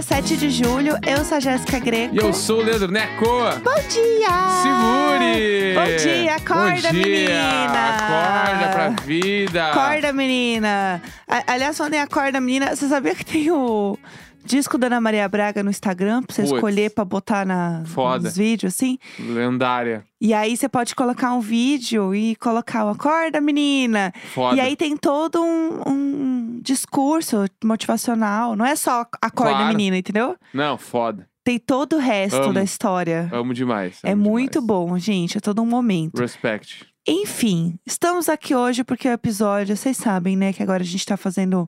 Hoje é quinta-feira, 7 de julho. Eu sou a Jéssica Greco. E eu sou o Leandro Neco. Bom dia! Segure! Bom dia, acorda, Bom dia. menina! Acorda pra vida! Acorda, menina! A- aliás, falando em acorda, menina, você sabia que tem o disco da Ana Maria Braga no Instagram pra você Puts. escolher pra botar na, Foda. nos vídeos, assim? Lendária. E aí você pode colocar um vídeo e colocar o acorda, menina! Foda. E aí tem todo um, um discurso motivacional. Não é só acorda, Claro. menina, entendeu? Não, foda. Tem todo o resto Amo. da história. Amo demais. É amo muito demais. bom, gente. É todo um momento. Respect. Enfim, estamos aqui hoje porque o episódio, vocês sabem, né, que agora a gente tá fazendo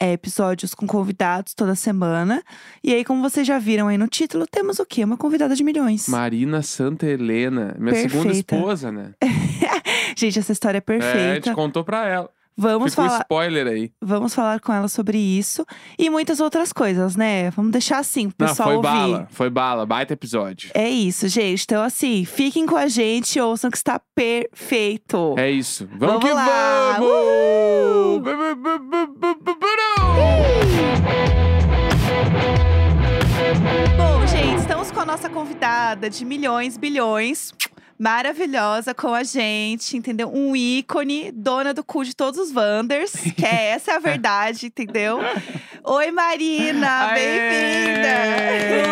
é, episódios com convidados toda semana. E aí, como vocês já viram aí no título, temos o quê? Uma convidada de milhões. Marina Santa Helena. Minha segunda Perfeita. esposa, né? Gente, essa história é É, perfeita. te contou pra ela. Vamos, Fica um falar, spoiler aí. vamos falar com ela sobre isso e muitas outras coisas, né? Vamos deixar assim pro Não, pessoal foi ouvir. bala. Foi bala. Baita episódio. É isso, gente. Então, assim, fiquem com a gente, ouçam que está perfeito. É isso. Vamos, Vamos que lá. vamos! Uh! Bom, gente, estamos com a nossa convidada de milhões, bilhões. Maravilhosa com a gente, entendeu? Um ícone, dona do cu de todos os Wanders, que é, essa é a verdade, entendeu? Oi, Marina, bem-vinda!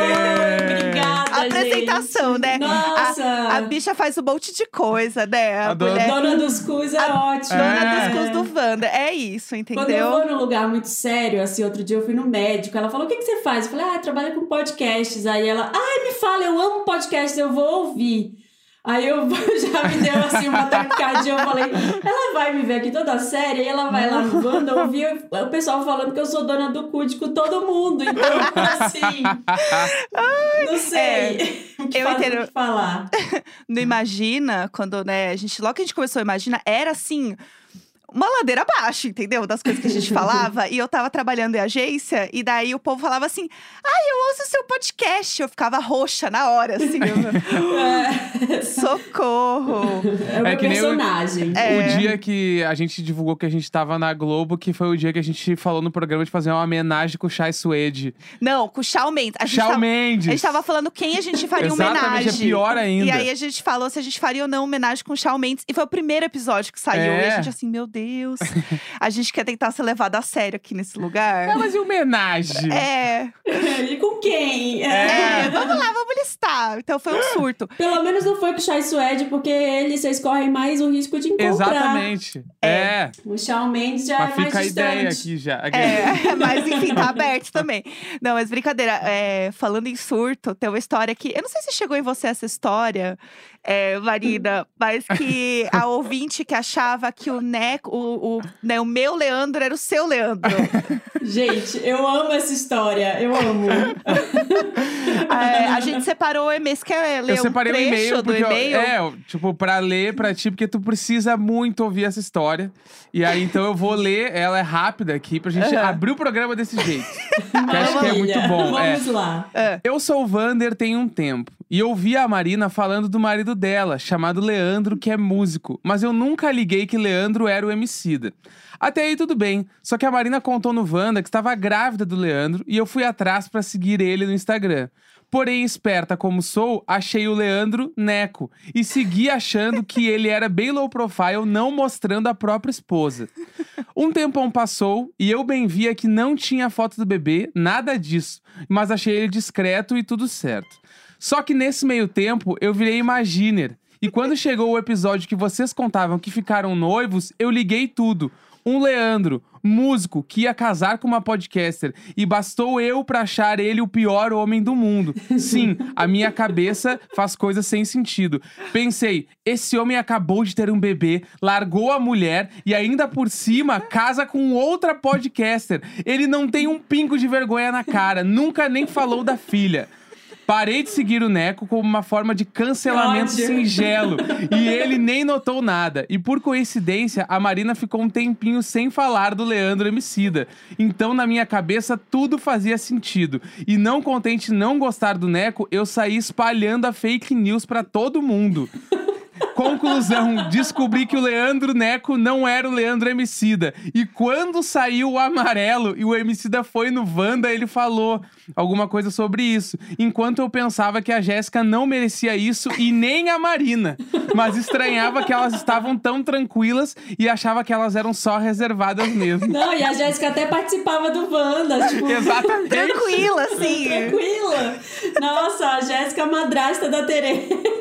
Oi, obrigada, Apresentação, gente. né? Nossa! A bicha faz um monte de coisa, né? A, A dona- mulher Dona dos cus é ótima. dona É. dos cus do Wanda. É isso, Quando eu entendeu? vou num lugar muito sério, assim, outro dia eu fui no médico, ela falou, o que, que você faz? Eu falei, ah, eu trabalho com podcasts. Aí ela, ai, me fala, eu amo podcasts, eu vou ouvir. Aí eu já me deu assim uma taquicardia, eu falei, ela vai me ver aqui toda séria, e ela vai lá no Wanda ouvir o pessoal falando que eu sou dona do cu de com todo mundo. Então, assim, não sei o que eu fazer, entendo. falar. No Imagina, quando, né, a gente, logo que a gente começou a Imagina, era assim. Uma ladeira abaixo, entendeu? Das coisas que a gente falava. e eu tava trabalhando em agência, e daí o povo falava assim: Ai, eu ouço seu podcast. Eu ficava roxa na hora, assim. eu- É, Socorro! é uma É que nem o- personagem. É. O dia que a gente divulgou que a gente tava na Globo, que foi o dia que a gente falou no programa de fazer uma homenagem com o Chai Suede. Não, com o Shawn Mendes. A gente, Shawn tava, Mendes. a gente tava falando quem a gente faria Exatamente, homenagem. é pior ainda. E aí a gente falou se a gente faria ou não homenagem com o Shawn Mendes. E foi o primeiro episódio que saiu. E É. a gente assim, meu Deus. A gente quer tentar ser levado a sério aqui nesse lugar. Ah, mas e homenagem? É, e com quem? é, vamos lá, vamos listar. Então foi um surto. Pelo menos não foi com o Chai Suede, porque eles vocês correm mais o risco de encontrar. Exatamente. É. O Shawn Mendes já Mas é mais fica a distante. ideia aqui já. É, mas enfim, tá aberto também. Não, mas brincadeira. é, falando em surto, tem uma história que. Eu não sei se chegou em você essa história, é, Marina, mas que a ouvinte que achava que o Neco, o, o, né, o meu Leandro era o seu Leandro. Gente, eu amo essa história. Eu amo. É, a gente separou o e-mail. Você quer ler Eu separei um o e-mail do eu- e-mail? é, eu, tipo, pra ler pra ti, porque tu precisa muito ouvir essa história. E aí, então eu vou ler, ela é rápida aqui pra gente Aham. abrir o programa desse jeito. que acho que é muito bom. é. Vamos lá. Eu sou o Vander tem um tempo. E eu vi a Marina falando do marido dela, chamado Leandro, que é músico. Mas eu nunca liguei que Leandro era o Emicida. Até aí tudo bem. Só que a Marina contou no Wanda que estava grávida do Leandro e eu fui atrás pra seguir ele no Instagram. Porém, esperta como sou, achei o Leandro Neco e segui achando que ele era bem low profile, não mostrando a própria esposa. Um tempão passou e eu bem via que não tinha foto do bebê, nada disso, mas achei ele discreto e tudo certo. Só que nesse meio tempo eu virei Imaginer. E quando chegou o episódio que vocês contavam que ficaram noivos, eu liguei tudo. Um Leandro, músico, que ia casar com uma podcaster. E bastou eu pra achar ele o pior homem do mundo. Sim, a minha cabeça faz coisas sem sentido. Pensei, esse homem acabou de ter um bebê, largou a mulher e ainda por cima casa com outra podcaster. Ele não tem um pingo de vergonha na cara, nunca nem falou da filha. Parei de seguir o Neco como uma forma de cancelamento Ódio. singelo. E ele nem notou nada. E por coincidência, a Marina ficou um tempinho sem falar do Leandro Emicida. Então, na minha cabeça, tudo fazia sentido. E não contente não gostar do Neco, eu saí espalhando a fake news pra todo mundo. Conclusão: descobri que o Leandro Neco não era o Leandro Emicida. E quando saiu o amarelo e o Emicida foi no Wanda, ele falou alguma coisa sobre isso. Enquanto eu pensava que a Jéssica não merecia isso e nem a Marina. Mas estranhava que elas estavam tão tranquilas e achava que elas eram só reservadas mesmo. Não, e a Jéssica até participava do Wanda, tipo... Exatamente. Tranquila, assim. Tranquila. Nossa, a Jéssica é madrasta da Tereza.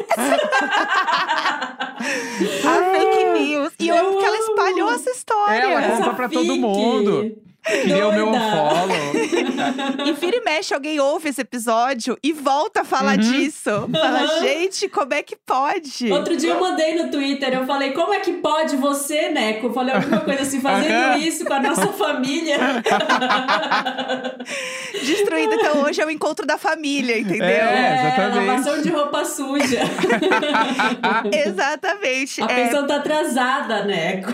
A fake news. E eu Eu amo que ela espalhou essa história. Ela Essa contou pra todo mundo. Queria o meu follow. E vira e mexe, alguém ouve esse episódio e volta a Uhum. falar disso. Fala, Aham. gente, como é que pode? Outro dia eu mandei no Twitter, eu falei, como é que pode você, Neco? Eu falei alguma coisa assim, fazendo isso com a nossa família. Destruído. Então hoje é o encontro da família, entendeu? É, exatamente. lavação de roupa suja. Exatamente. A É, pessoa tá atrasada, Neco.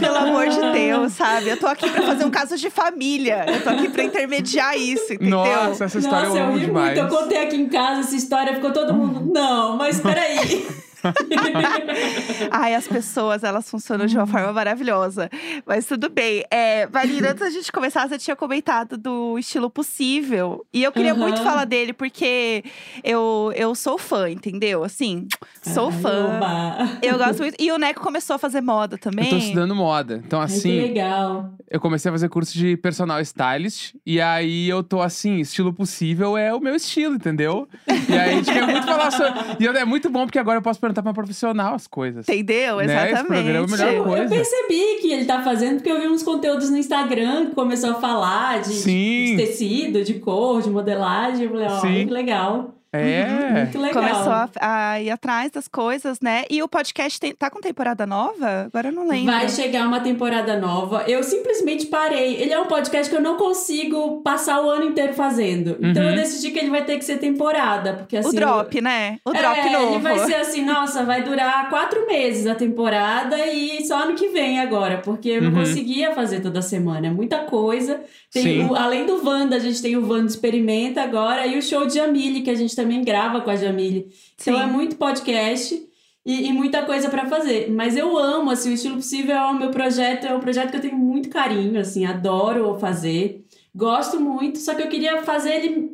pelo amor de Deus, sabe? Eu tô aqui pra fazer um caso de família. Eu tô aqui pra intermediar isso, entendeu? Nossa, essa história Nossa, eu amo ri demais. muito. Eu contei aqui em casa essa história, ficou todo mundo. Não, mas peraí. Ai, as pessoas, elas funcionam de uma forma maravilhosa. Mas tudo bem. É, Marina, antes da gente começar, você tinha comentado do estilo possível. E eu queria Aham. muito falar dele, porque eu, eu sou fã, entendeu? Assim, sou Ai, fã. oba. Eu gosto muito. E o Neco começou a fazer moda também. Eu tô estudando moda. Então, Ai, que assim, legal. eu comecei a fazer curso de personal stylist. E aí eu tô assim, estilo possível é o meu estilo, entendeu? E aí a gente quer muito falar sobre. E é muito bom porque agora eu posso perguntar pra uma profissional as coisas. Entendeu? Né? Esse Exatamente. programa é o melhor Eu, coisa. eu percebi que ele tá fazendo porque eu vi uns conteúdos no Instagram que começou a falar de, de tecido, de cor, de modelagem. Eu falei, ó, Sim. que legal. É. Muito legal. Começou a, a ir atrás das coisas, né? E o podcast tem- tá com temporada nova? Agora eu não lembro. Vai chegar uma temporada nova. Eu simplesmente parei. Ele é um podcast que eu não consigo passar o ano inteiro fazendo. Então Uhum. eu decidi que ele vai ter que ser temporada. Porque assim. o drop, né? O drop é, novo. Ele vai ser assim, nossa, vai durar quatro meses a temporada e só ano que vem agora, porque eu não Uhum. conseguia fazer toda semana. É muita coisa. Tem o- além do Wanda, a gente tem o Wanda Experimenta agora e o show de Jamile, que a gente também grava com a Jamile. Então é muito podcast. E, e muita coisa pra fazer. Mas eu amo, assim, o Estilo Possível é o meu projeto, é um projeto que eu tenho muito carinho, assim, adoro fazer. Gosto muito, só que eu queria fazer ele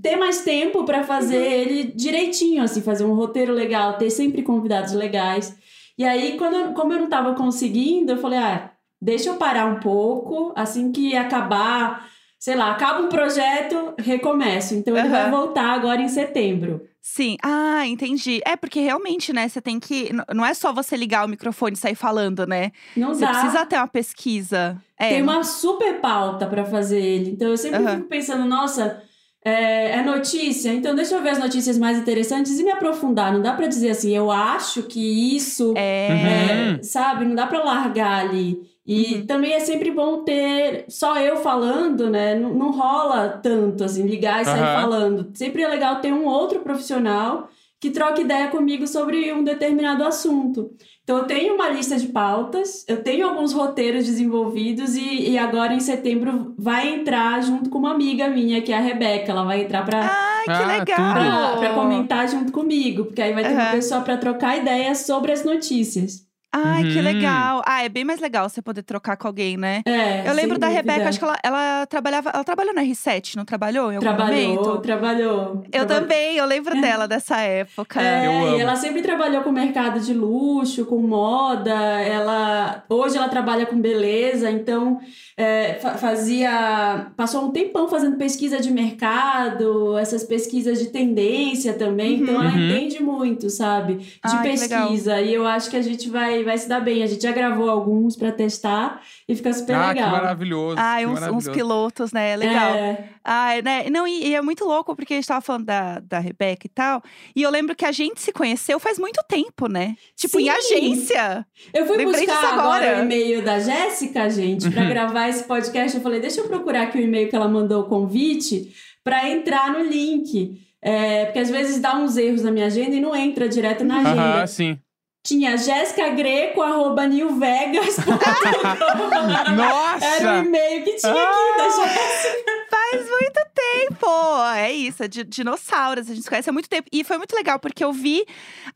ter mais tempo pra fazer ele direitinho, assim, fazer um roteiro legal, ter sempre convidados legais. E aí, quando como eu não tava conseguindo, eu falei, ah, deixa eu parar um pouco, assim que acabar, sei lá, acaba um projeto, recomeço. Então ele vai Aham. voltar agora em setembro. Sim. Ah, entendi. É, porque realmente, né, você tem que. Não é só você ligar o microfone e sair falando, né? Não Você dá. precisa ter uma pesquisa. É. Tem uma super pauta pra fazer ele. Então eu sempre Aham. fico pensando, nossa, é, é notícia, então deixa eu ver as notícias mais interessantes e me aprofundar. Não dá pra dizer assim, eu acho que isso, É. Uhum. é, sabe? Não dá pra largar ali. E Uhum. também é sempre bom ter só eu falando, né? Não, não rola tanto assim, ligar e sair Aham. falando. Sempre é legal ter um outro profissional que troque ideia comigo sobre um determinado assunto. Então, eu tenho uma lista de pautas, eu tenho alguns roteiros desenvolvidos e, e agora em setembro vai entrar junto com uma amiga minha, que é a Rebeca. Ela vai entrar para Ai, que Ah, legal. para comentar junto comigo, porque aí vai ter uma Aham. pessoa para trocar ideias sobre as notícias. Ai, que Uhum. legal. Ah, é bem mais legal você poder trocar com alguém, né? É, Eu lembro da dúvida. Rebeca, acho que ela, ela trabalhava. Ela trabalhou na R7, não trabalhou em algum Trabalhou, momento? trabalhou. Eu Traba- também, eu lembro dela dessa época. É, Eu amo. e ela sempre trabalhou com mercado de luxo, com moda. Ela hoje ela trabalha com beleza, então é, fa- fazia passou um tempão fazendo pesquisa de mercado, essas pesquisas de tendência também. Então ela Uhum. entende muito, sabe, de Ai, que pesquisa. E eu acho que a gente vai vai se dar bem. A gente já gravou alguns pra testar e fica super Ah, que legal. maravilhoso. Ai, que uns, uns maravilhoso. pilotos, né? Legal. É, Ai, né? Não, e, e é muito louco, porque a gente tava falando da, da Rebeca e tal. E eu lembro que a gente se conheceu faz muito tempo, né? Tipo, em Sim. agência. Eu fui Lembrei buscar agora. agora. o e-mail da Jéssica, gente, pra gravar esse podcast. Eu falei, deixa eu procurar aqui o e-mail que ela mandou o convite pra entrar no link. É, porque às vezes dá uns erros na minha agenda e não entra direto na agenda. Aham, sim. Tinha Jéssica Greco, arroba newvegas.com. Nossa! Era o e-mail que tinha aqui da Jéssica. Faz muito tempo! Pô, é isso, é de dinossauros. A gente se conhece há muito tempo. E foi muito legal, porque eu vi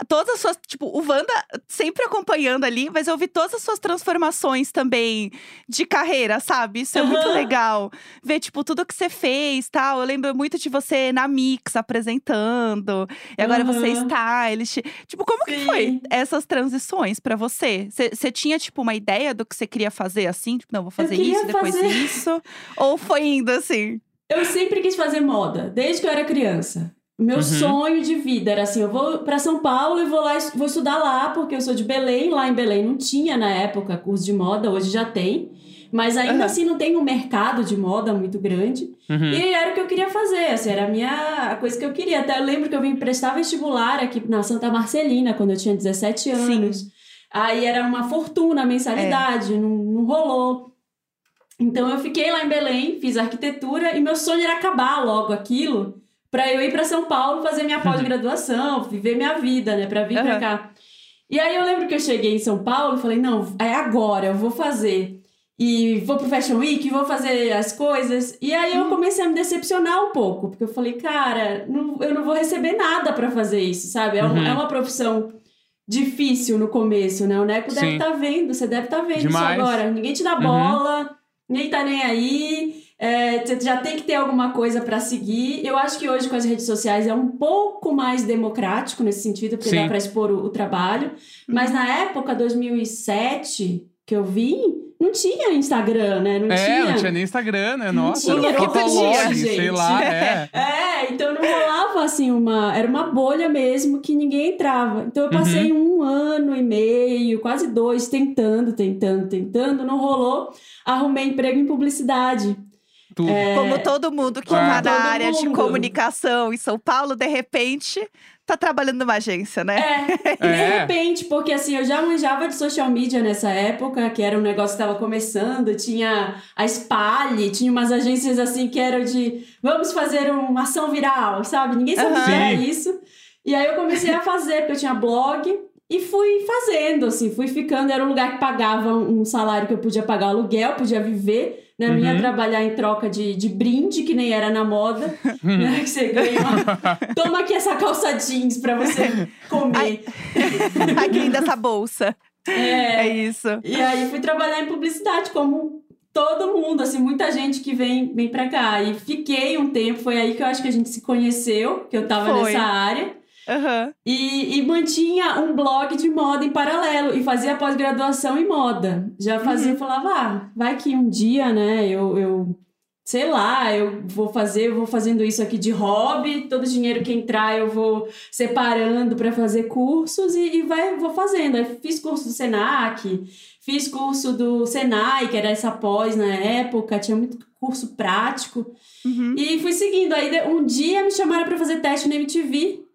todas as suas. Tipo, o Wanda sempre acompanhando ali, mas eu vi todas as suas transformações também de carreira, sabe? Isso é muito Aham. legal. Ver, tipo, tudo que você fez tal. Eu lembro muito de você na Mix apresentando. E agora você Aham. stylist. Tipo, como que foi Sim. essas transições pra você? Você tinha, tipo, uma ideia do que você queria fazer assim? Tipo, não, vou fazer isso, depois fazer- isso. Ou foi indo assim? Eu sempre quis fazer moda, desde que eu era criança. Meu Uhum. sonho de vida era assim, eu vou para São Paulo e vou lá vou estudar lá, porque eu sou de Belém, lá em Belém não tinha na época curso de moda, hoje já tem. Mas ainda Aham. assim não tem um mercado de moda muito grande. Uhum. E era o que eu queria fazer, assim, era a minha a coisa que eu queria. Até eu lembro que eu vim prestar vestibular aqui na Santa Marcelina, quando eu tinha 17 anos. Aí era uma fortuna a mensalidade, não, não rolou. Então eu fiquei lá em Belém, fiz arquitetura e meu sonho era acabar logo aquilo para eu ir para São Paulo fazer minha pós-graduação, viver minha vida, né, para vir para Aham. cá. E aí eu lembro que eu cheguei em São Paulo e falei: "Não, é agora, eu vou fazer". E vou pro Fashion Week, vou fazer as coisas. E aí eu comecei a me decepcionar um pouco, porque eu falei, cara, não- eu não vou receber nada para fazer isso, sabe? É, um- Uhum. é uma profissão difícil no começo, né? O Neco deve Sim. estar vendo, você deve estar vendo Demais. isso agora. Ninguém te dá Uhum. Ninguém tá nem aí. é, você já tem que ter alguma coisa para seguir. Eu acho que hoje com as redes sociais é um pouco mais democrático nesse sentido, porque Sim. dá para expor o, o trabalho. Mas na época, 2007, que eu vim, não tinha Instagram, né? Não É, tinha. não tinha nem Instagram, né? Não Nossa, tinha, era Fotolog, sei gente. lá, é. É, então não rolava assim uma. Era uma bolha mesmo que ninguém entrava. Então eu passei Uhum. um ano e meio, quase dois, tentando, tentando, tentando, não rolou. Arrumei emprego em publicidade. Tudo. Como todo mundo que Ah. tá na É. Área de mundo. comunicação em São Paulo, de repente, tá trabalhando numa agência, né? É, de É. repente, porque assim, eu já manjava de social media nessa época, que era um negócio que estava começando, tinha a Spale, tinha umas agências assim que eram de vamos fazer uma ação viral, sabe? Ninguém sabia que era isso. E aí eu comecei a fazer, porque eu tinha blog. E fui fazendo, assim, fui ficando. Era um lugar que pagava um salário que eu podia pagar aluguel, podia viver. Né? Não ia Uhum. trabalhar em troca de, de brinde, que nem era na moda. né? Que você ganha uma... Toma aqui essa calça jeans pra você comer. Ai, que linda essa bolsa. É, É. isso. E aí fui trabalhar em publicidade, como todo mundo, assim, muita gente que vem, vem pra cá. E fiquei um tempo, foi aí que eu acho que a gente se conheceu, que eu tava Foi. nessa área. Aham. E, e mantinha um blog de moda em paralelo e fazia pós-graduação em moda. Já fazia, Uhum. falava, ah, vai que um dia, né, eu, eu sei lá, eu vou fazer, eu vou fazendo isso aqui de hobby, todo o dinheiro que entrar eu vou separando para fazer cursos e, e vai, vou fazendo. Aí fiz curso do Senac, fiz curso do Senai, que era essa pós na época, tinha muito curso prático. Uhum. E fui seguindo. Aí um dia me chamaram pra fazer teste na MTV.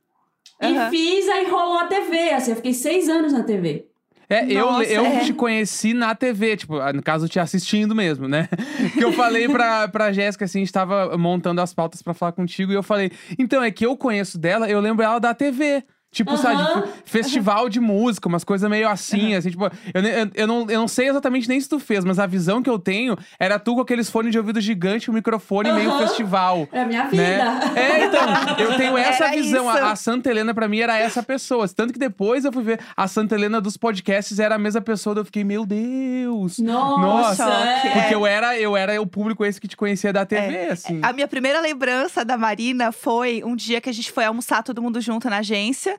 E Aham. fiz, aí rolou a TV. Assim, eu fiquei seis anos na TV. É, eu, Nossa, eu é. te conheci na TV, tipo, ah, no caso, te assistindo mesmo, né? que eu falei pra, pra Jéssica, assim, a gente tava montando as pautas pra falar contigo, e eu falei, então, é que eu conheço dela, eu lembro ela da TV. Tipo, sabe, Aham. tipo, festival de música, umas coisas meio assim, assim, tipo, eu, eu, eu não, eu não sei exatamente nem se tu fez, mas a visão que eu tenho era tu com aqueles fones de ouvido gigante, um microfone meio Aham. festival. Era a minha vida. Né? É, então, eu tenho essa Era visão. A, a Santa Helena, pra mim, era essa pessoa. Tanto que depois eu fui ver a Santa Helena dos podcasts, era a mesma pessoa. Eu fiquei, meu Deus. Nossa, Nossa, é. Porque eu era, eu era o público esse que te conhecia da TV, assim. A minha primeira lembrança da Marina foi um dia que a gente foi almoçar todo mundo junto na agência.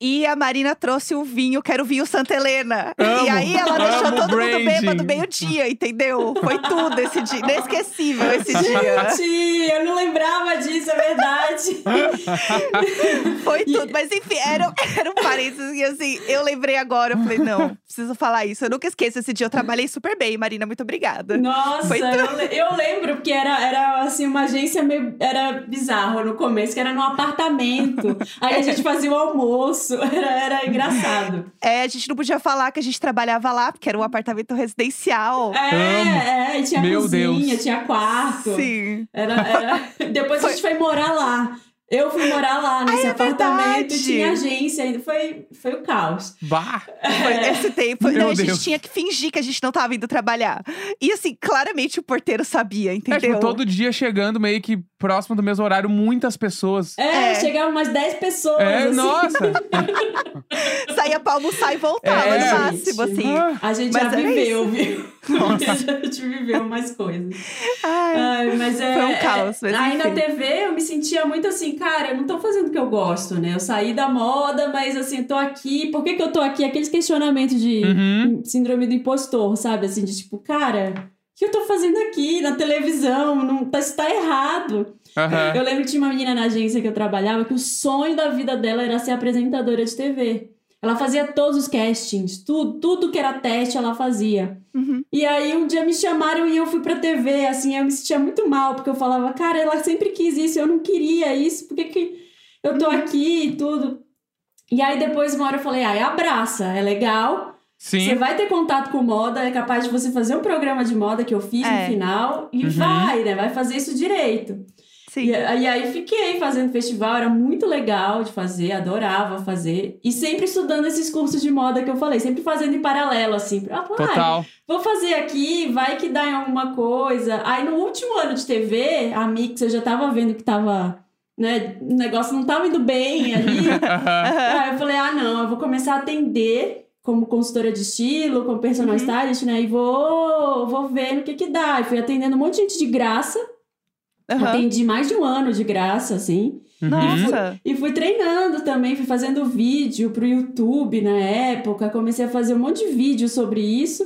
E a Marina trouxe o vinho, que era o vinho Santa Helena. Amo, e aí ela deixou todo mundo branding. bêbado meio-dia, entendeu? Foi tudo esse dia. Inesquecível esse dia. Gente, eu não lembrava disso, é verdade. Foi tudo. Mas enfim, era, era um parênteses. E assim, eu lembrei agora. Eu falei, não, preciso falar isso. Eu nunca esqueço esse dia. Eu trabalhei super bem, Marina. Muito obrigada. Nossa, Foi eu, eu lembro porque era, era assim, uma agência meio. Era bizarro no começo, que era num apartamento. Aí a gente fazia o almoço. Era, era engraçado. É, a gente não podia falar que a gente trabalhava lá, porque era um apartamento residencial. É, é, tinha Meu cozinha, Deus. tinha quarto. Sim. Era, era... Depois a gente foi morar lá. Eu fui morar lá nesse é apartamento, verdade. tinha agência ainda. Foi, foi o caos. Bah! Foi esse tempo. Meu Não, a gente Deus. tinha que fingir que a gente não tava indo trabalhar. E assim, claramente o porteiro sabia, É, entendeu? tipo, todo dia chegando meio que próximo do mesmo horário muitas pessoas. É, É. chegavam umas 10 pessoas. É, assim. nossa! Saía pra almoçar e voltava, É. no máximo, assim. Ah, A gente Mas já viveu, isso. viu? Nossa. a gente viveu mais coisas. Ai. Ai, mas é, Foi um caos, mas Aí na enfim. TV eu me sentia muito assim, cara, eu não tô fazendo o que eu gosto, né? Eu saí da moda, mas assim, tô aqui. Por que, que eu tô aqui? Aqueles questionamentos de Uhum. síndrome do impostor, sabe? Assim, de tipo, cara, que eu tô fazendo aqui na televisão? Não, tá, isso tá errado. aham. Eu lembro que tinha uma menina na agência que eu trabalhava que o sonho da vida dela era ser apresentadora de TV. Ela fazia todos os castings, tudo, tudo que era teste ela fazia. Uhum. E aí um dia me chamaram e eu fui pra TV, assim, eu me sentia muito mal, porque eu falava, cara, ela sempre quis isso, eu não queria isso, por que, que eu tô aqui e tudo? E aí depois uma hora eu falei, ai, abraça, é legal, você Sim. vai ter contato com moda, é capaz de você fazer um programa de moda que eu fiz É. no final, e Uhum. vai, né, vai fazer isso direito. Sim. E, e aí fiquei fazendo festival, era muito legal de fazer, adorava fazer. E sempre estudando esses cursos de moda que eu falei, sempre fazendo em paralelo, assim. Ah, Total. vou fazer aqui, vai que dá em alguma coisa. Aí no último ano de TV, a Mix, eu já tava vendo que tava, né, o negócio não tava indo bem ali. Aí eu falei, ah, não, eu vou começar a atender como consultora de estilo, como personal Uhum. stylist, né, e vou, vou ver no que que dá. E fui atendendo um monte de gente de graça. Aham. Atendi mais de um ano de graça, assim. Uhum. Nossa. E fui treinando também, fui fazendo vídeo pro YouTube na época, comecei a fazer um monte de vídeo sobre isso.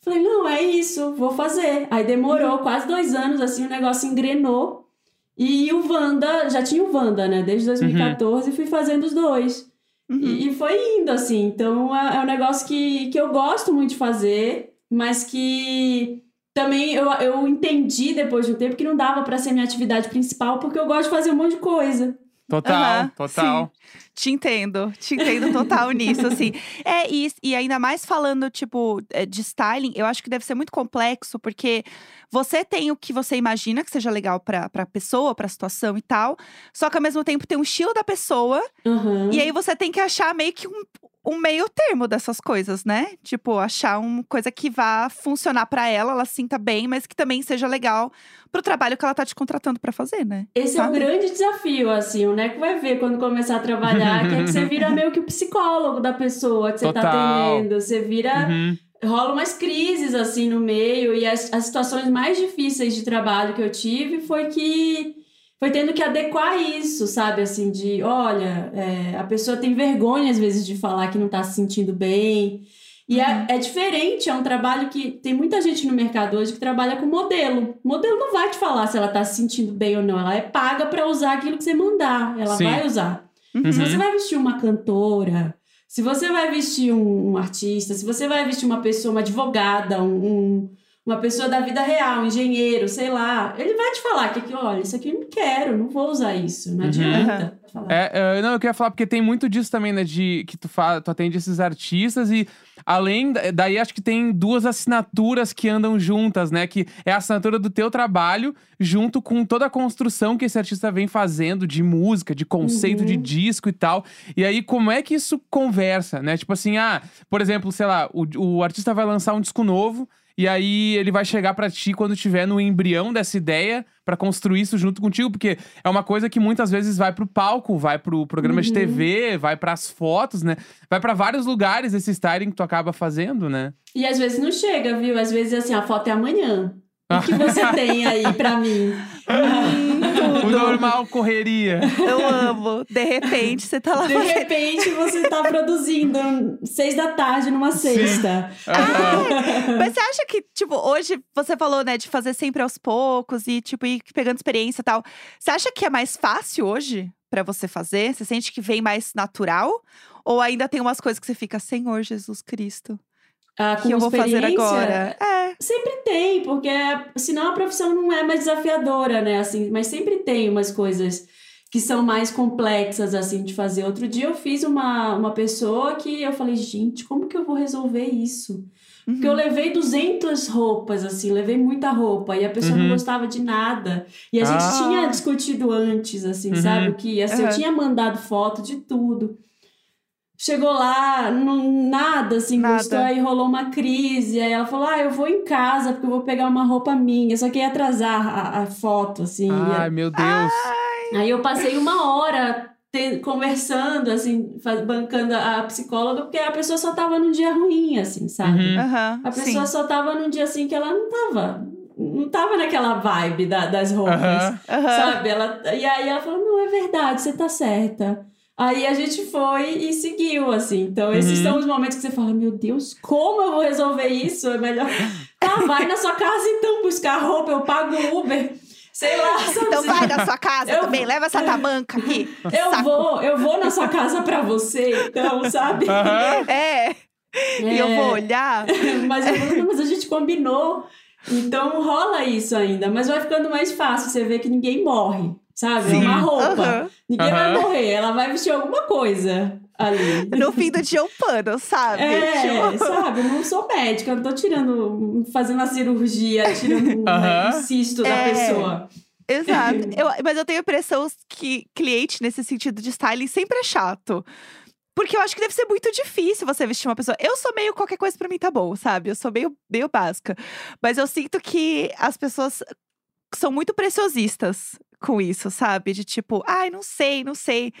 Falei, não, é isso, vou fazer. Aí demorou quase dois anos, assim, o negócio engrenou. E o Wanda, já tinha o Wanda, né? Desde 2014, fui fazendo os dois. Uhum. E, e foi indo, assim. Então é, é um negócio que, que eu gosto muito de fazer, mas que também eu, eu entendi depois de um tempo que não dava pra ser minha atividade principal, porque eu gosto de fazer um monte de coisa. Total, Aham, total. Te entendo, te entendo total nisso, assim. É, e, e ainda mais falando, tipo, é, de styling, eu acho que deve ser muito complexo, porque você tem o que você imagina que seja legal pra, pra pessoa, pra situação e tal, só que ao mesmo tempo tem o estilo da pessoa, Aham. e aí você tem que achar meio que um, um meio termo dessas coisas, né? Tipo, achar uma coisa que vá funcionar pra ela, ela sinta bem, mas que também seja legal pro trabalho que ela tá te contratando pra fazer, né? Esse é o Sabe? grande desafio, assim, o Neco vai ver quando começar a trabalhar, que é que você vira meio que o psicólogo da pessoa que você tá Total. atendendo. Você vira. Uhum. Rola umas crises, assim, no meio, e as, as situações mais difíceis de trabalho que eu tive foi que. Foi tendo que adequar isso, sabe? Assim, de olha, é, a pessoa tem vergonha às vezes de falar que não tá se sentindo bem. E é, é diferente, é um trabalho que tem muita gente no mercado hoje que trabalha com modelo. Modelo não vai te falar se ela tá se sentindo bem ou não. Ela é paga pra usar aquilo que você mandar. Ela Sim. vai usar. Uhum. Se você vai vestir uma cantora, se você vai vestir um, um artista, se você vai vestir uma pessoa, uma advogada, um, um- uma pessoa da vida real, um engenheiro, sei lá, ele vai te falar que, aqui, olha, isso aqui eu não quero, não vou usar isso, não Uhum. adianta. Falar. É, é, não, eu queria falar porque tem muito disso também, né? De que tu, fa, tu atende esses artistas e além. da- Daí acho que tem duas assinaturas que andam juntas, né? Que é a assinatura do teu trabalho, junto com toda a construção que esse artista vem fazendo de música, de conceito Uhum. de disco e tal. E aí, como é que isso conversa, né? Tipo assim, ah, por exemplo, sei lá, o, o artista vai lançar um disco novo. E aí ele vai chegar pra ti quando tiver no embrião dessa ideia pra construir isso junto contigo, porque é uma coisa que muitas vezes vai pro palco, vai pro programa de Uhum. TV, vai pras fotos, né? Vai pra vários lugares esse styling que tu acaba fazendo, né? E às vezes não chega, viu? Às vezes assim, a foto é amanhã. O que você tem aí pra mim? O normal correria. Eu amo. De repente, você tá lá De fazendo. repente você tá produzindo seis da tarde numa sexta. Aham. Mas você acha que, tipo, hoje você falou, né, de fazer sempre aos poucos e, tipo, ir pegando experiência e tal. Você acha que é mais fácil hoje pra você fazer? Você sente que vem mais natural? Ou ainda tem umas coisas que você fica, Senhor Jesus Cristo, Ah, o que eu vou fazer agora? É. Sempre tem, porque senão a profissão não é mais desafiadora, né? Assim, mas sempre tem umas coisas que são mais complexas, assim, de fazer. Outro dia eu fiz uma, uma pessoa que eu falei, gente, como que eu vou resolver isso? Porque eu Uhum. levei 200 roupas, assim, levei muita roupa e a pessoa Uhum. não gostava de nada. E a gente Ah. tinha discutido antes, assim, Uhum. sabe? O que ser. Eu tinha mandado foto de tudo. Chegou lá, não, nada assim, Nada. gostou, aí rolou uma crise. Aí ela falou: Ah, eu vou em casa porque eu vou pegar uma roupa minha. Só que ia atrasar a, a foto, assim. ia- Ai, meu Deus. Aí eu passei uma hora te- conversando, assim, bancando a, a psicóloga, porque a pessoa só tava num dia ruim, assim, sabe? Uhum. Aham, A sim. pessoa só tava num dia assim que ela não tava. Não tava naquela vibe da- das roupas. Aham. Aham. Sabe? Ela, e aí ela falou: não, é verdade, você tá certa. Aí a gente foi e seguiu, assim. Então, esses Uhum. são os momentos que você fala: meu Deus, como eu vou resolver isso? É melhor. Tá, vai na sua casa então buscar roupa, eu pago o Uber. Sei lá, sabe? Então Você- vai na sua casa Eu- também, leva essa tamanca aqui. Eu Saco. vou, eu vou na sua casa pra você, então, sabe? Aham. É, e eu É. vou olhar. Mas eu mas a gente combinou. Então rola isso ainda. Mas vai ficando mais fácil. Você vê que ninguém morre, sabe? Sim. É uma roupa. Aham. Ninguém vai Aham. morrer. Ela vai vestir alguma coisa ali. No fim do dia, um pano, sabe? É, Tipo, sabe? Eu não sou médica, eu não tô tirando, fazendo a cirurgia, tirando um, Aham. um cisto da É. pessoa. Exato. Eu- mas eu tenho a impressão que cliente nesse sentido de styling sempre é chato. Porque eu acho que deve ser muito difícil você vestir uma pessoa. Eu sou meio qualquer coisa pra mim tá bom, sabe? Eu sou meio, meio básica. Mas eu sinto que as pessoas são muito preciosistas com isso, sabe? De tipo, ai, não sei, não sei.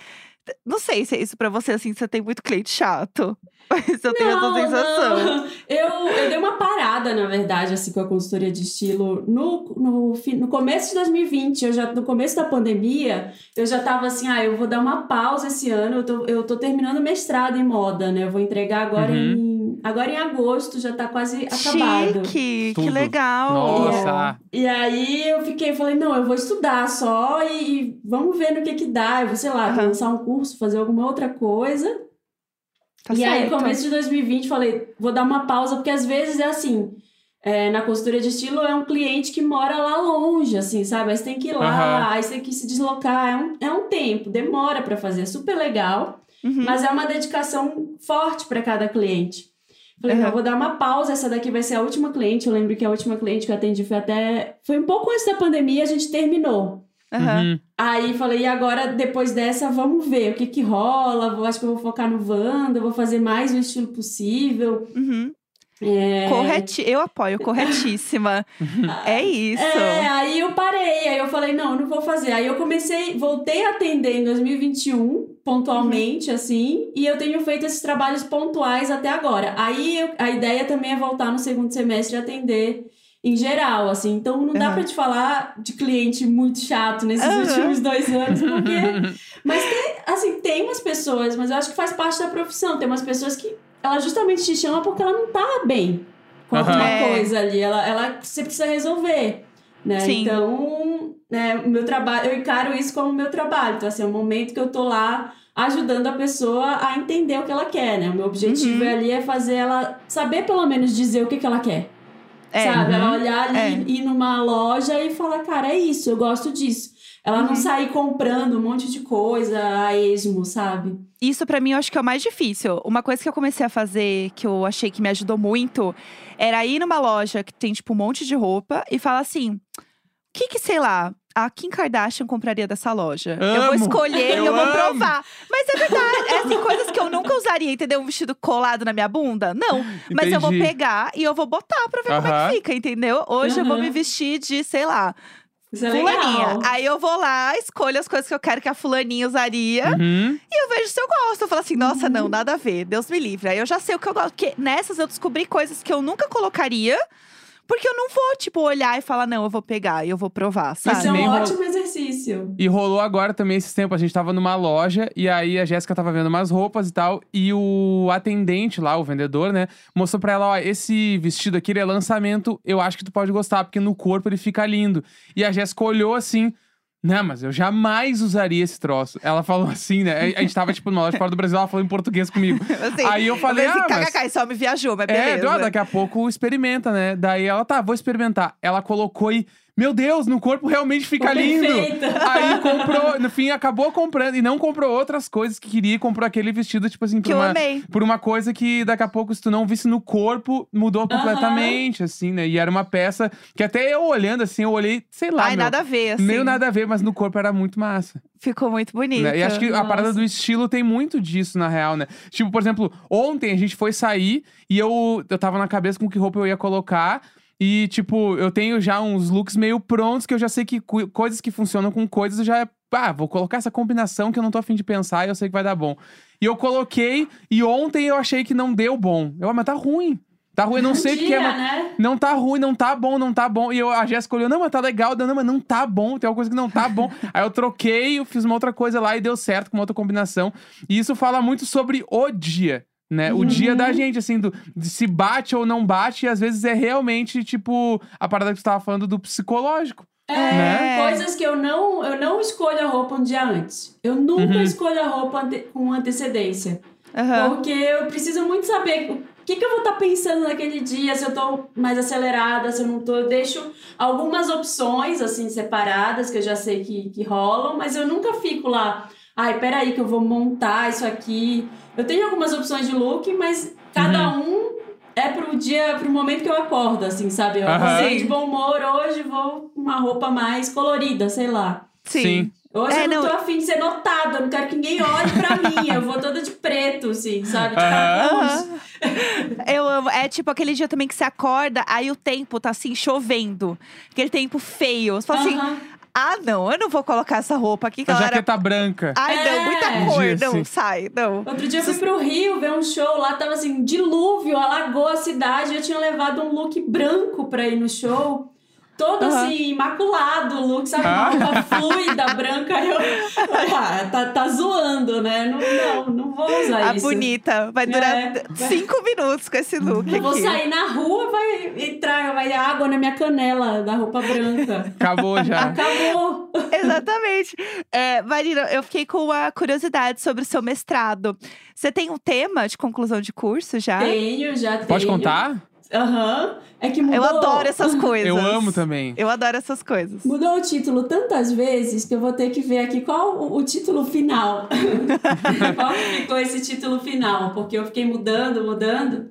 Não sei se é isso pra você, assim, você tem muito cliente chato. Mas eu tenho essa sensação. não. Eu, eu dei uma parada, na verdade, assim, com a consultoria de estilo no, no, no começo de 2020. Eu já, no começo da pandemia, eu já tava assim, ah, eu vou dar uma pausa esse ano. Eu tô, eu tô terminando o mestrado em moda, né? Eu vou entregar agora, em, agora em agosto, já tá quase acabado. Chique, que Tudo. legal. Nossa. E aí eu fiquei, falei, não, eu vou estudar só e, e vamos ver no que que dá. Eu vou, sei lá, Aham. lançar um curso, fazer alguma outra coisa. Tá e aí, certo. no começo de 2020, falei, vou dar uma pausa, porque às vezes é assim. é, na consultoria de estilo é um cliente que mora lá longe, assim, sabe? Aí você tem que ir lá, Aham. aí você tem que se deslocar. É um, é um tempo, demora pra fazer, é super legal, Uhum. mas é uma dedicação forte pra cada cliente. Falei, Aham. não, vou dar uma pausa, essa daqui vai ser a última cliente. Eu lembro que a última cliente que eu atendi foi até. Foi um pouco antes da pandemia, a gente terminou. Aham. Uhum. Aí falei, e agora, depois dessa, vamos ver o que que rola. Vou, acho que eu vou focar no Wanda, vou fazer mais o estilo possível. Uhum. É... Correti... Eu apoio, corretíssima. é isso. É, aí eu parei, aí eu falei, não, não vou fazer. Aí eu comecei, voltei a atender em 2021, pontualmente, assim, e eu tenho feito esses trabalhos pontuais até agora. Aí eu- a ideia também é voltar no segundo semestre e atender em geral, assim. Então não dá Aham. pra te falar de cliente muito chato nesses Aham. últimos dois anos, porque. Mas tem, assim, tem umas pessoas, mas eu acho que faz parte da profissão. Tem umas pessoas que ela justamente te chama porque ela não tá bem com alguma É. coisa ali. Ela, ela, você precisa resolver. Né? Sim. Então, né, o meu trabalho, eu encaro isso como meu trabalho. Então, assim, é um momento que eu tô lá ajudando a pessoa a entender o que ela quer, né? O meu objetivo Uhum. ali é fazer ela saber pelo menos dizer o que, que ela quer. É. Sabe? Ela Uhum. olhar ali, É. ir numa loja e falar, cara, é isso, eu gosto disso. Ela não Uhum. sair comprando um monte de coisa a esmo, sabe? Isso pra mim eu acho que é o mais difícil. Uma coisa que eu comecei a fazer, que eu achei que me ajudou muito, era ir numa loja que tem, tipo, um monte de roupa e falar assim: o que que, sei lá, a Kim Kardashian compraria dessa loja? Eu vou Amo! escolher e Eu eu vou amo! provar. Mas é verdade, é assim, coisas que eu nunca usaria, entendeu? Um vestido colado na minha bunda? Não. Mas eu vou Entendi. pegar e eu vou botar pra ver como é que fica, entendeu? Hoje eu vou me vestir de, sei lá, Isso é fulaninha. legal. Aí eu vou lá, escolho as coisas que eu quero que a fulaninha usaria. Uhum. E eu vejo se eu gosto. Eu falo assim, nossa, não, nada a ver. Deus me livre. Aí eu já sei o que eu gosto. Porque nessas eu descobri coisas que eu nunca colocaria. Porque eu não vou, tipo, olhar e falar, não, eu vou pegar e eu vou provar, Isso é sabe? um nem ótimo exercício. E rolou agora também esses tempos. A gente tava numa loja e aí a Jéssica tava vendo umas roupas e tal. E o atendente lá, o vendedor, né, mostrou pra ela: ó, esse vestido aqui ele é lançamento, eu acho que tu pode gostar, porque no corpo ele fica lindo. E a Jéssica olhou assim. Não, mas eu jamais usaria esse troço. Ela falou assim, né? A gente tava, tipo, numa loja fora do Brasil, ela falou em português comigo. Assim, Aí eu falei, assim, ah, mas- kkk, só me viajou, mas É, beleza. deu, daqui a pouco experimenta, né? Daí ela, tá, vou experimentar. Ela colocou e, meu Deus, no corpo realmente fica lindo. Aí comprou, no fim, acabou comprando e não comprou outras coisas que queria e comprou aquele vestido, tipo assim, por Que eu uma, amei. por uma coisa que daqui a pouco, se tu não visse no corpo, mudou completamente, assim, né? E era uma peça que até eu olhando assim, eu olhei, sei lá, Ai, meu, nada a ver, assim. meio nada a ver, mas no corpo era muito massa. Ficou muito bonito. né? E acho que a Nossa. parada do estilo tem muito disso, na real, né? Tipo, por exemplo, ontem a gente foi sair e eu, eu tava na cabeça com que roupa eu ia colocar. E, tipo, eu tenho já uns looks meio prontos que eu já sei que coisas que funcionam com coisas eu já. Ah, vou colocar essa combinação que eu não tô afim de pensar e eu sei que vai dar bom. E eu coloquei e ontem eu achei que não deu bom. Eu, ah, mas tá ruim. Tá ruim, não sei o que é. Mas- né? não tá ruim, não tá bom, não tá bom. E eu, a Jéssica olhou, não, mas tá legal. Não, mas não tá bom, tem uma coisa que não tá bom. Aí eu troquei, eu fiz uma outra coisa lá e deu certo com uma outra combinação. E isso fala muito sobre o dia. Né? O dia da gente, assim, do, de se bate ou não bate, e às vezes é realmente, tipo, a parada que tu tava falando do psicológico. É, Né? coisas que eu não, eu não escolho a roupa um dia antes. Eu nunca Uhum. escolho a roupa ante- com antecedência. Aham. Porque eu preciso muito saber o que, que eu vou estar pensando naquele dia, se eu tô mais acelerada, se eu não tô. Eu deixo algumas opções, assim, separadas, que eu já sei que, que rolam, mas eu nunca fico lá. Ai, peraí, que eu vou montar isso aqui. Eu tenho algumas opções de look, mas cada um é pro dia, pro momento que eu acordo, assim, sabe? Eu acordei de bom humor, hoje vou com uma roupa mais colorida, sei lá. Sim. Sim. Hoje É, eu não, não- tô afim de ser notada, eu não quero que ninguém olhe pra mim. Eu vou toda de preto, assim, sabe? De. Aham. Eu amo. É tipo aquele dia também que você acorda, aí o tempo tá assim, chovendo. Aquele tempo feio. Você fala assim: Aham. Ah, não, eu não vou colocar essa roupa aqui, A galera. jaqueta branca. Ai, não, É. muita Um cor. dia, não, sim. sai, não. Outro dia eu fui pro Rio ver um show, lá tava assim, dilúvio, alagou a cidade. Eu tinha levado um look branco pra ir no show. Todo Aham. assim, imaculado o look, sabe? Ah. Uma roupa fluida, branca. Eu, ah, tá, tá zoando, né? Não, não, não vou usar A isso. bonita. Vai durar É. cinco minutos com esse look Eu vou sair na rua, vai entrar, vai água na minha canela da roupa branca. Acabou já. Acabou. Exatamente. É, Marina, eu fiquei com uma curiosidade sobre o seu mestrado. Você tem um tema de conclusão de curso já? Tenho, já tenho. Pode contar? Aham. É que mudou. Eu adoro essas coisas. Eu amo também. Eu adoro essas coisas. Mudou o título tantas vezes que eu vou ter que ver aqui qual o, o título final. qual que ficou esse título final? Porque eu fiquei mudando, mudando.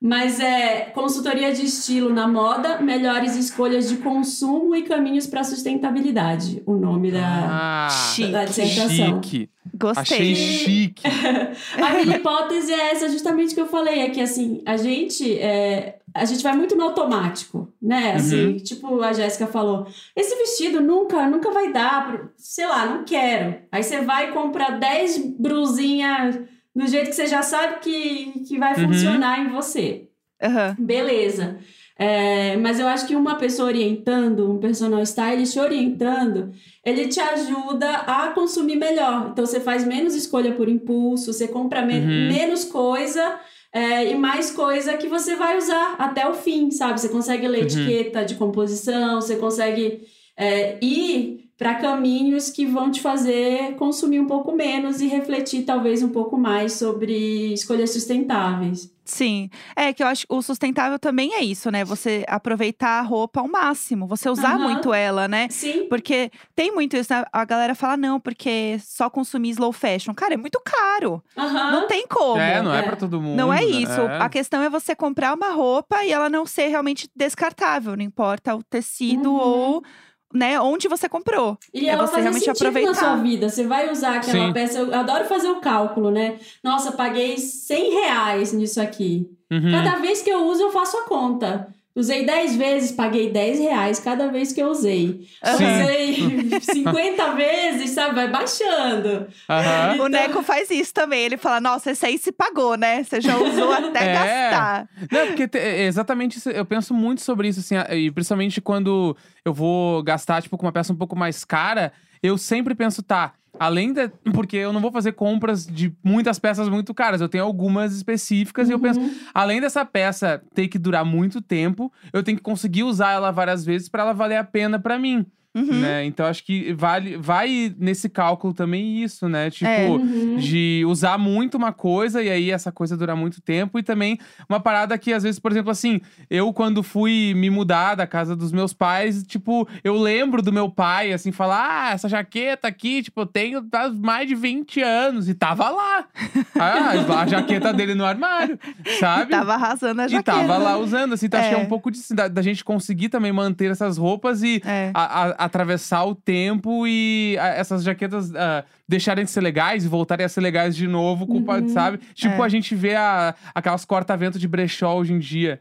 Mas é consultoria de estilo na moda, melhores escolhas de consumo e caminhos para sustentabilidade. O nome da, Ah, Chique. da dissertação. chique. Gostei. Achei chique. A minha hipótese é essa justamente que eu falei, é que assim, a gente é, a gente vai muito no automático, né? Assim, tipo a Jéssica falou, esse vestido nunca, nunca vai dar, sei lá, não quero. Aí você vai comprar 10 brusinhas do jeito que você já sabe que, que vai Uhum. funcionar em você. Aham. Beleza. É, mas eu acho que uma pessoa orientando, um personal stylist orientando, ele te ajuda a consumir melhor. Então você faz menos escolha por impulso, você compra me- Uhum. menos coisa é, e mais coisa que você vai usar até o fim, sabe? Você consegue ler Uhum. etiqueta de composição, você consegue é, ir para caminhos que vão te fazer consumir um pouco menos e refletir talvez um pouco mais sobre escolhas sustentáveis. Sim. É que eu acho que o sustentável também é isso, né? Você aproveitar a roupa ao máximo, você usar Aham. muito ela, né? Sim. Porque tem muito isso, né? A galera fala, não, porque só consumir slow fashion. Cara, é muito caro. Aham. Não tem como. É, não é, É. pra todo mundo. Não é né? isso. É. A questão é você comprar uma roupa e ela não ser realmente descartável. Não importa o tecido Uhum. ou, né, onde você comprou. E É ela você fazer realmente aproveitar. na sua vida. Você vai usar aquela Sim. peça. Eu adoro fazer o cálculo, né? Nossa, paguei 100 reais nisso aqui. Uhum. Cada vez que eu uso, eu faço a conta. Usei 10 vezes, paguei 10 reais cada vez que eu usei. Aham. Usei 50 vezes, sabe? Vai baixando. O Então- Neco faz isso também. Ele fala, nossa, esse aí se pagou, né? Você já usou até É. gastar. Não, porque te- é exatamente isso. Eu penso muito sobre isso, assim, e principalmente quando eu vou gastar, tipo, com uma peça um pouco mais cara, eu sempre penso, tá. Além da. Porque eu não vou fazer compras de muitas peças muito caras. Eu tenho algumas específicas e eu penso, Uhum. além dessa peça ter que durar muito tempo, eu tenho que conseguir usar ela várias vezes pra ela valer a pena pra mim. Uhum. né? Então acho que vale, vai nesse cálculo também isso, né? Tipo, É. Uhum. de usar muito uma coisa e aí essa coisa durar muito tempo. E também uma parada que, às vezes, por exemplo, assim, eu quando fui me mudar da casa dos meus pais, tipo, eu lembro do meu pai, assim, falar: ah, essa jaqueta aqui, tipo, eu tenho há mais de 20 anos. E tava lá. Ah, a jaqueta dele no armário, sabe? Tava arrasando a E jaqueta. tava lá usando, assim, então acho que é É. um pouco disso, da, da gente conseguir também manter essas roupas e É. a- a- atravessar o tempo e a- essas jaquetas ah, deixarem de ser legais e voltarem a ser legais de novo, com, pa- Uhum. sabe? Tipo, É. a gente vê a- aquelas corta-vento de brechó hoje em dia,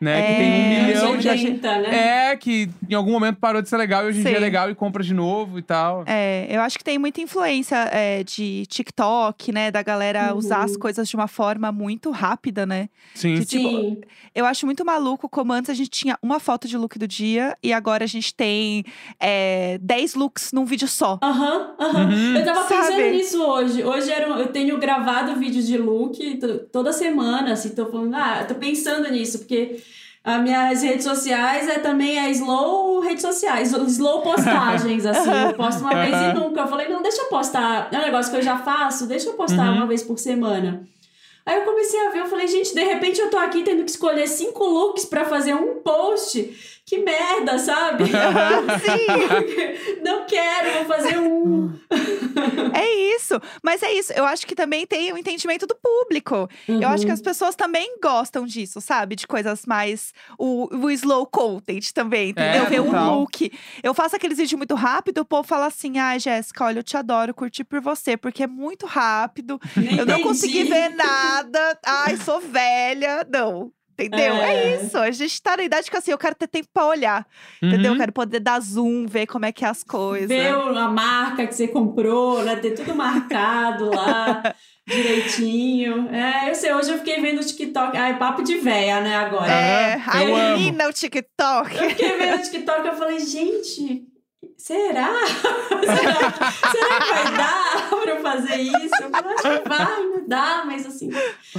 né? Que É. tem um Anos milhão de 80, né? É, que em algum momento parou de ser legal e hoje em dia é Sim. legal e compra de novo e tal. É, eu acho que tem muita influência é, de TikTok, né? Da galera usar as Uhum. coisas de uma forma muito rápida, né? Sim. de- tipo, Sim. Eu acho muito maluco como antes a gente tinha uma foto de look do dia e agora a gente tem é, 10 looks num vídeo só. Aham, aham. Uhum. Eu tava Sabe? pensando nisso hoje. Hoje era, um- eu tenho gravado vídeos de look to- toda semana, assim, tô falando, ah, tô pensando nisso, porque as minhas redes sociais é também é slow redes sociais, slow postagens, assim, eu posto uma vez e nunca. Eu falei, não, deixa eu postar, é um negócio que eu já faço, deixa eu postar Uhum. uma vez por semana. Aí eu comecei a ver, eu falei, gente, de repente eu tô aqui tendo que escolher cinco looks pra fazer um post. Que merda, sabe? Sim, Não quero, vou fazer um. é isso. Mas é isso. Eu acho que também tem o entendimento do público. Eu acho que Uhum. as pessoas também gostam disso, sabe? De coisas mais. O, o slow content também, entendeu? É, Ver um look. Eu faço aqueles vídeos muito rápido, o povo fala assim: ai, Jéssica, olha, eu te adoro, curti por você, porque é muito rápido. Nem Eu não entendi. consegui ver nada. Ai, sou velha. Não. Entendeu? É. É. isso. A gente tá na idade que assim, eu quero ter tempo pra olhar. Entendeu? Eu Uhum. quero poder dar zoom, ver como é que é as coisas. Ver a marca que você comprou, né? Ter tudo marcado lá direitinho. É, eu sei, hoje eu fiquei vendo o TikTok. Ai, papo de véia, né, agora. É, amo. menina, o TikTok. Eu fiquei vendo o TikTok e eu falei, gente, será? será, que- será que vai dar pra eu fazer isso? Eu falei, acho que vai, não dá, mas assim,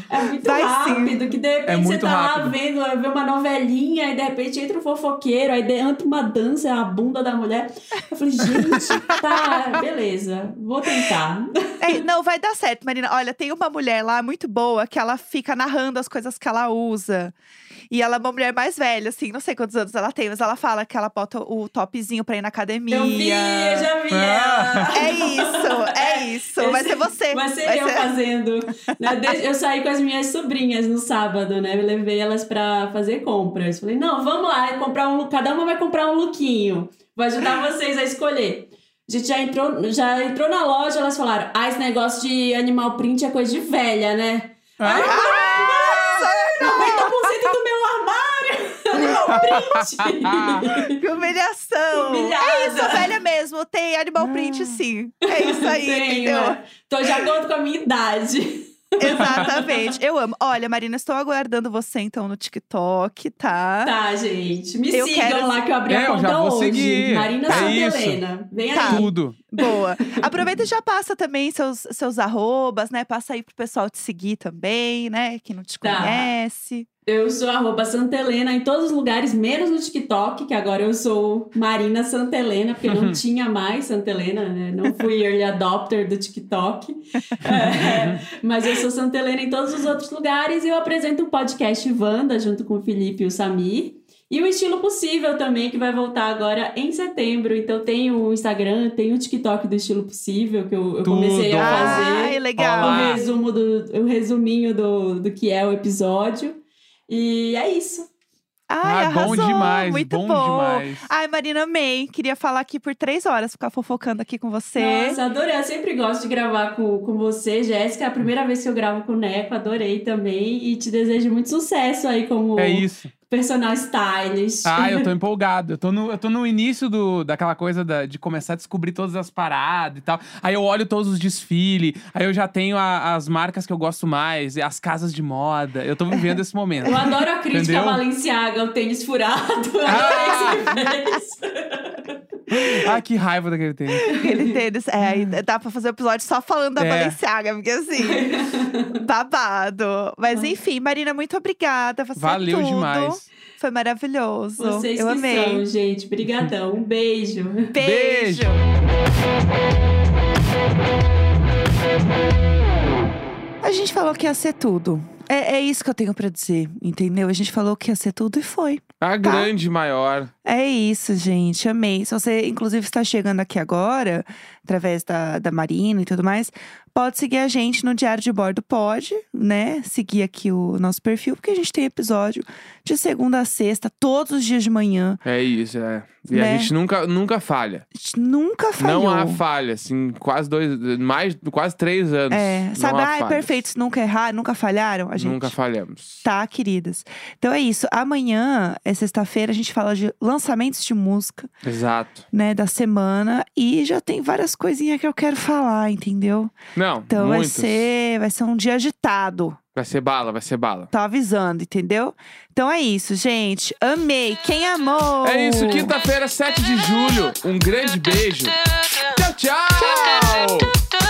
é muito Vai sim. rápido, que de repente É você tá lá rápido. vendo, vê uma novelinha, e de repente entra um fofoqueiro, aí entra uma dança, é a bunda da mulher. Eu falei, gente, tá, beleza, vou tentar. É, não, vai dar certo, Marina. Olha, tem uma mulher lá muito boa que ela fica narrando as coisas que ela usa. E ela é uma mulher mais velha, assim, não sei quantos anos ela tem, mas ela fala que ela bota o topzinho pra ir na academia. Eu vi, eu já vi. Ah. ela. É isso, é isso. Vai ser você. Vai ser eu fazendo. né? Desde- Eu saí com as minhas sobrinhas no sábado, né? Eu levei elas pra fazer compras. Falei, não, vamos lá, comprar um, cada uma vai comprar um lookinho. Vou ajudar vocês a escolher. A gente já entrou, já entrou na loja, elas falaram: Ah, esse negócio de animal print é coisa de velha, né? Ai, Ah, 90% do meu armário! Animal print! que humilhação. Humilhada. É isso, velha mesmo. Tem animal print, sim. É isso aí, Tenho, entendeu? né? Tô de acordo com a minha idade. Exatamente. Eu amo. Olha, Marina, estou aguardando você então no TikTok, tá? Tá, gente. Me Eu sigam quero- lá que eu abri É, a eu conta já vou hoje. seguir. Marina É Santa isso. Helena. Vem Tá. aí. Tudo. Boa. Aproveita e já passa também seus, seus arrobas, né? Passa aí pro pessoal te seguir também, né? Que não te Tá. conhece. Eu sou arroba Santa Helena em todos os lugares, menos no TikTok, que agora eu sou Marina Santa Helena, porque não tinha mais Santa Helena, né? Não fui early adopter do TikTok. É, mas eu sou Santa Helena em todos os outros lugares e eu apresento o podcast Wanda junto com o Felipe e o Samir. E o Estilo Possível também, que vai voltar agora em setembro. Então tem o Instagram, tem o TikTok do Estilo Possível, que eu, eu comecei a fazer. Ai, legal. O resumo do o resuminho do, do que é o episódio. E é isso. Ai, ah, bom arrasou. demais, Muito bom, bom. demais. Ai, Marina, amei. Queria falar aqui por três horas, ficar fofocando aqui com você. Nossa, adorei. Eu sempre gosto de gravar com, com você, Jéssica. É a primeira vez que eu gravo com o Neco, adorei também. E te desejo muito sucesso aí como É isso. Personal stylist. Ah, eu tô empolgado. Eu tô no, eu tô no início do, daquela coisa da- de começar a descobrir todas as paradas e tal. Aí eu olho todos os desfiles, aí eu já tenho a- as marcas que eu gosto mais, as casas de moda. Eu tô vivendo esse momento. Eu adoro a crítica Entendeu? a Balenciaga, o tênis furado. Ah! Adorei que você fez. ah, que raiva daquele tempo. Aquele tênis. É, aí dá pra fazer um episódio só falando da É. Balenciaga, porque assim, babado. Mas enfim, Marina, muito obrigada. Você é Valeu tudo. demais. Foi maravilhoso. Vocês Eu que amei. são, gente. Brigadão. Um beijo. Beijo. Beijo. A gente falou que ia ser tudo. É, é isso que eu tenho pra dizer, entendeu? A gente falou que ia ser tudo e foi. A grande maior. É isso, gente. Amei. Se você, inclusive, está chegando aqui agora, através da, da Marina e tudo mais, pode seguir a gente no Diário de Bordo. Pode, né? Seguir aqui o nosso perfil, porque a gente tem episódio de segunda a sexta, todos os dias de manhã. É isso, é. E Né? a gente nunca, nunca falha. A gente nunca falhou. Não há falha, assim, quase dois, mais, quase três anos. É, sabe? Ah, é perfeito. Nunca errar, nunca falharam. A gente Nunca falhamos. Tá, queridas. Então é isso. Amanhã, é sexta-feira, a gente fala de lançamentos de música, Exato. né, da semana. E já tem várias coisinhas que eu quero falar, entendeu? Não, Então vai muitos. ser, vai ser um dia agitado. Vai ser bala, vai ser bala. Tô avisando, entendeu? Então é isso, gente. Amei. Quem amou? É isso, quinta-feira, 7 de julho. Um grande beijo. Tchau, tchau!